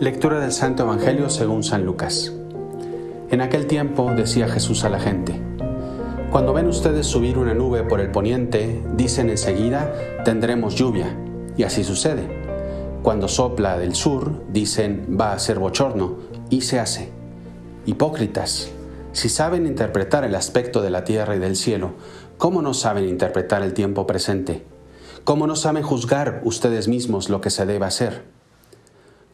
Lectura del Santo Evangelio según San Lucas. En aquel tiempo decía Jesús a la gente, Cuando ven ustedes subir una nube por el poniente, dicen enseguida, tendremos lluvia, y así sucede. Cuando sopla del sur, dicen, va a ser bochorno, y se hace. Hipócritas, si saben interpretar el aspecto de la tierra y del cielo, ¿cómo no saben interpretar el tiempo presente? ¿Cómo no saben juzgar ustedes mismos lo que se debe hacer?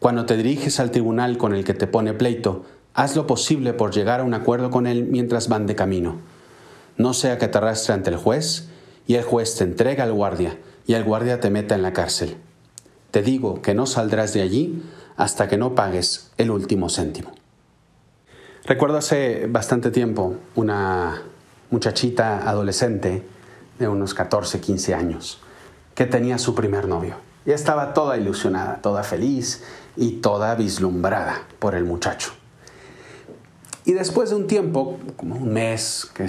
Cuando te diriges al tribunal con el que te pone pleito, haz lo posible por llegar a un acuerdo con él mientras van de camino. No sea que te arrastre ante el juez y el juez te entrega al guardia y el guardia te meta en la cárcel. Te digo que no saldrás de allí hasta que no pagues el último céntimo. Recuerdo hace bastante tiempo una muchachita adolescente de unos 14, 15 años que tenía su primer novio. Y estaba toda ilusionada, toda feliz y toda vislumbrada por el muchacho. Y después de un tiempo, como un mes que,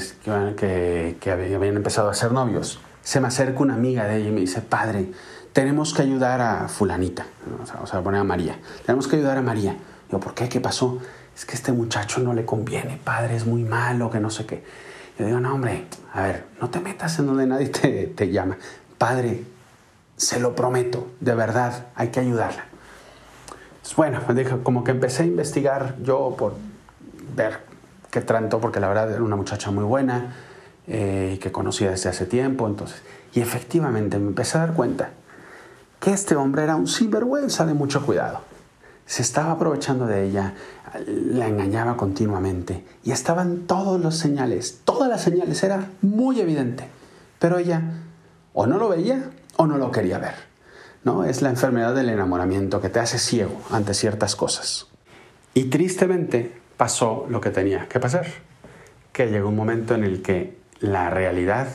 que, que, habían empezado a ser novios, se me acerca una amiga de ella y me dice, padre, tenemos que ayudar a fulanita, o sea, poner a María, tenemos que ayudar a María. Yo, ¿por qué? ¿Qué pasó? Es que este muchacho no le conviene, padre, es muy malo, que no sé qué. Yo digo, no, hombre, a ver, no te metas en donde nadie te, te llama. Padre, se lo prometo, de verdad, hay que ayudarla. Bueno, como que empecé a investigar yo por ver qué trato, porque la verdad era una muchacha muy buena eh, y que conocía desde hace tiempo, entonces, y efectivamente me empecé a dar cuenta que este hombre era un sinvergüenza de mucho cuidado. Se estaba aprovechando de ella, la engañaba continuamente y estaban todos los señales, todas las señales, era muy evidente, pero ella o no lo veía o no lo quería ver. ¿No? Es la enfermedad del enamoramiento que te hace ciego ante ciertas cosas. Y tristemente pasó lo que tenía que pasar, que llegó un momento en el que la realidad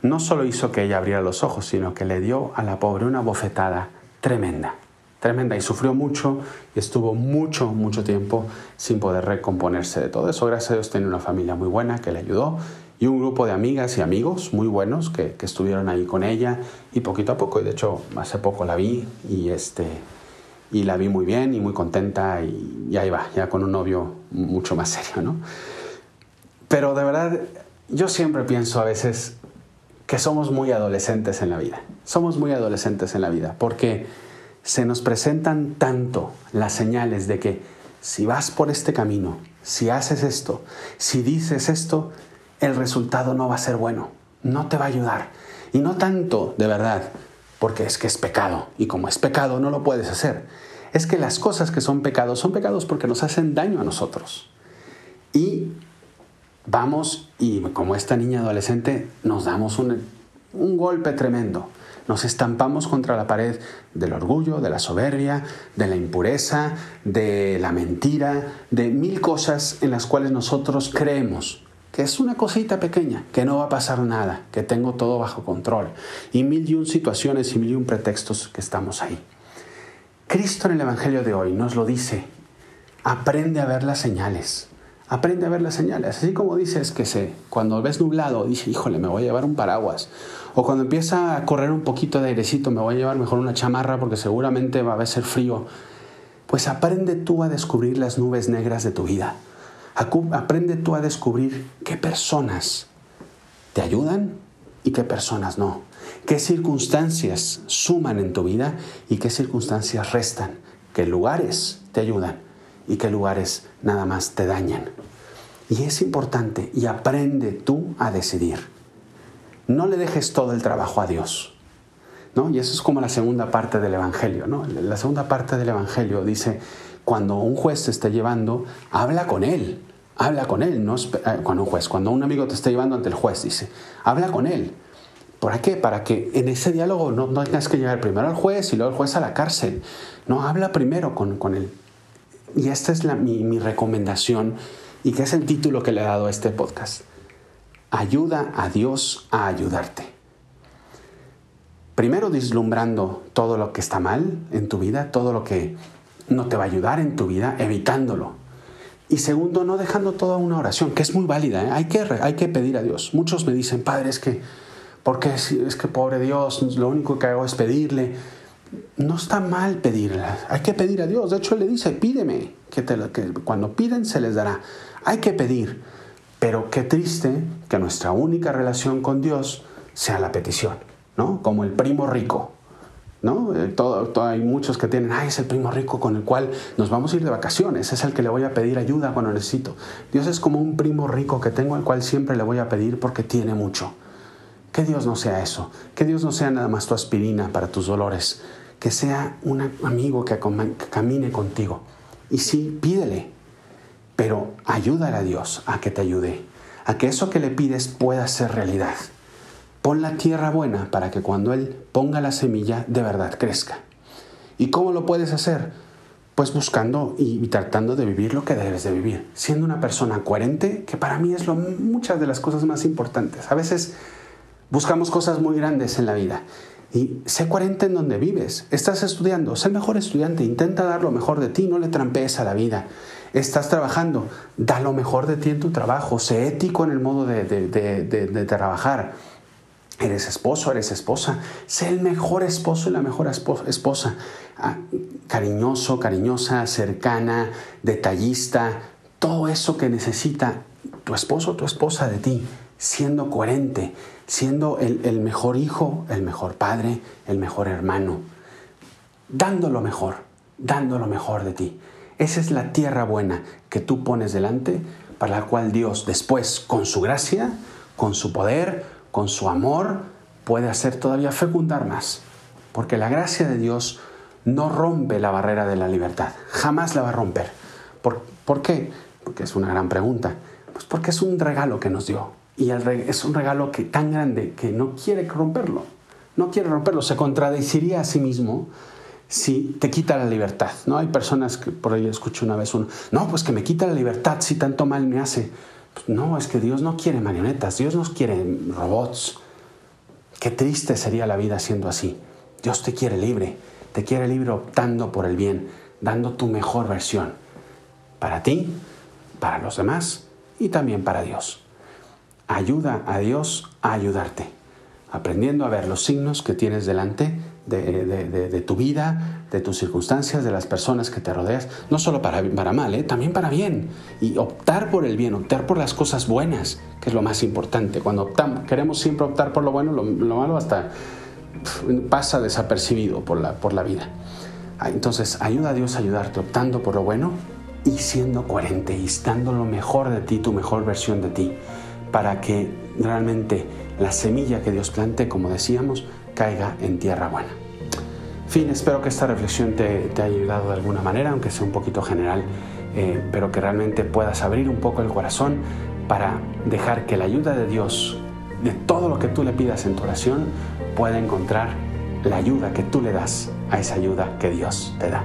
no solo hizo que ella abriera los ojos, sino que le dio a la pobre una bofetada tremenda, tremenda, y sufrió mucho y estuvo mucho, mucho tiempo sin poder recomponerse de todo eso. Gracias a Dios tenía una familia muy buena que le ayudó y un grupo de amigas y amigos muy buenos que, que, estuvieron ahí con ella y poquito a poco, y de hecho hace poco la vi y, este, y la vi muy bien y muy contenta y, y ahí va, ya con un novio mucho más serio, ¿no? Pero de verdad, yo siempre pienso a veces que somos muy adolescentes en la vida, somos muy adolescentes en la vida, porque se nos presentan tanto las señales de que si vas por este camino, si haces esto, si dices esto, el resultado no va a ser bueno, no te va a ayudar. Y no tanto, de verdad, porque es que es pecado, y como es pecado no lo puedes hacer. Es que las cosas que son pecados son pecados porque nos hacen daño a nosotros. Y vamos, y como esta niña adolescente, nos damos un, un golpe tremendo. Nos estampamos contra la pared del orgullo, de la soberbia, de la impureza, de la mentira, de mil cosas en las cuales nosotros creemos que es una cosita pequeña, que no va a pasar nada, que tengo todo bajo control. Y mil y un situaciones y mil y un pretextos que estamos ahí. Cristo en el Evangelio de hoy nos lo dice. Aprende a ver las señales. Aprende a ver las señales. Así como dices que se, cuando ves nublado, dice, híjole, me voy a llevar un paraguas. O cuando empieza a correr un poquito de airecito, me voy a llevar mejor una chamarra porque seguramente va a ser frío. Pues aprende tú a descubrir las nubes negras de tu vida Aprende tú a descubrir qué personas te ayudan y qué personas no. Qué circunstancias suman en tu vida y qué circunstancias restan. Qué lugares te ayudan y qué lugares nada más te dañan. Y es importante y aprende tú a decidir. No le dejes todo el trabajo a Dios. ¿no? Y eso es como la segunda parte del Evangelio. ¿no? La segunda parte del Evangelio dice, cuando un juez te esté llevando, habla con él. Habla con él, no eh, cuando un juez, cuando un amigo te esté llevando ante el juez, dice, habla con él. ¿Para qué? Para que en ese diálogo no, tengas que llegar primero al juez y luego el juez a la cárcel. No, habla primero con, con él. Y esta es mi, mi recomendación y que es el título que le he dado a este podcast. Ayuda a Dios a ayudarte. Primero vislumbrando todo lo que está mal en tu vida, todo lo que no te va a ayudar en tu vida, evitándolo. Y segundo, no dejando toda una oración, que es muy válida. ¿eh? Hay, que, hay que pedir a Dios. Muchos me dicen, Padre, es que porque es, es que pobre Dios, lo único que hago es pedirle. No está mal pedirle, hay que pedir a Dios. De hecho, Él le dice, pídeme, que, te, que cuando piden se les dará. Hay que pedir, pero qué triste que nuestra única relación con Dios sea la petición, ¿no? Como el primo rico. ¿No? Eh, todo, hay muchos que tienen, ay, es el primo rico con el cual nos vamos a ir de vacaciones, es el que le voy a pedir ayuda cuando necesito. Dios es como un primo rico que tengo al cual siempre le voy a pedir porque tiene mucho. Que Dios no sea eso, que Dios no sea nada más tu aspirina para tus dolores, que sea un amigo que, que camine contigo. Y sí, pídele, pero ayúdale a Dios a que te ayude, a que eso que le pides pueda ser realidad. Pon la tierra buena para que cuando Él ponga la semilla de verdad crezca. ¿Y cómo lo puedes hacer? Pues buscando y, tratando de vivir lo que debes de vivir, siendo una persona coherente, que para mí es lo, muchas de las cosas más importantes. A veces buscamos cosas muy grandes en la vida y sé coherente en donde vives. Estás estudiando, sé el mejor estudiante, intenta dar lo mejor de ti, no le trampees a la vida. Estás trabajando, da lo mejor de ti en tu trabajo, sé ético en el modo de, de trabajar Eres esposo, eres esposa. Sé el mejor esposo y la mejor esposa. Ah, cariñoso, cariñosa, cercana, detallista. Todo eso que necesita tu esposo tu esposa de ti. Siendo coherente, siendo el, el mejor hijo, el mejor padre, el mejor hermano. Dando lo mejor, dando lo mejor de ti. Esa es la tierra buena que tú pones delante, para la cual Dios después, con su gracia, con su poder, con su amor, puede hacer todavía fecundar más. Porque la gracia de Dios no rompe la barrera de la libertad. Jamás la va a romper. ¿Por, qué? Porque es una gran pregunta. Pues porque es un regalo que nos dio. Y es un regalo que, tan grande que no quiere romperlo. No quiere romperlo. Se contradeciría a sí mismo si te quita la libertad. ¿no? Hay personas que por ahí escucho una vez uno, no, pues que me quita la libertad si tanto mal me hace. No, es que Dios no quiere marionetas, Dios nos quiere robots. Qué triste sería la vida siendo así. Dios te quiere libre, te quiere libre optando por el bien, dando tu mejor versión. Para ti, para los demás y también para Dios. Ayuda a Dios a ayudarte, aprendiendo a ver los signos que tienes delante de, tu vida, de tus circunstancias, de las personas que te rodeas, no solo para, para mal, ¿eh? también para bien. Y optar por el bien, optar por las cosas buenas, que es lo más importante. Cuando queremos siempre optar por lo bueno, lo, malo hasta pasa desapercibido por la, por la vida. Ah, entonces, ayuda a Dios a ayudarte optando por lo bueno y siendo coherente y dando lo mejor de ti, tu mejor versión de ti, para que realmente la semilla que Dios plante, como decíamos, caiga en tierra buena. Fin, espero que esta reflexión te, haya ayudado de alguna manera, aunque sea un poquito general, eh, pero que realmente puedas abrir un poco el corazón para dejar que la ayuda de Dios, de todo lo que tú le pidas en tu oración, pueda encontrar la ayuda que tú le das a esa ayuda que Dios te da.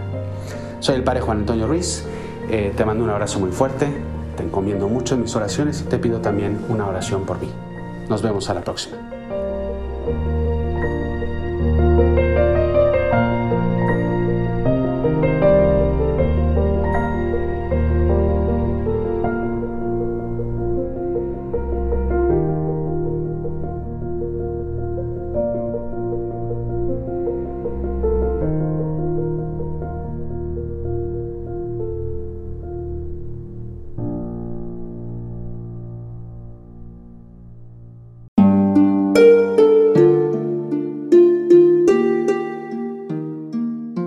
Soy el Padre Juan Antonio Ruiz, eh, te mando un abrazo muy fuerte, te encomiendo mucho en mis oraciones y te pido también una oración por mí. Nos vemos a la próxima.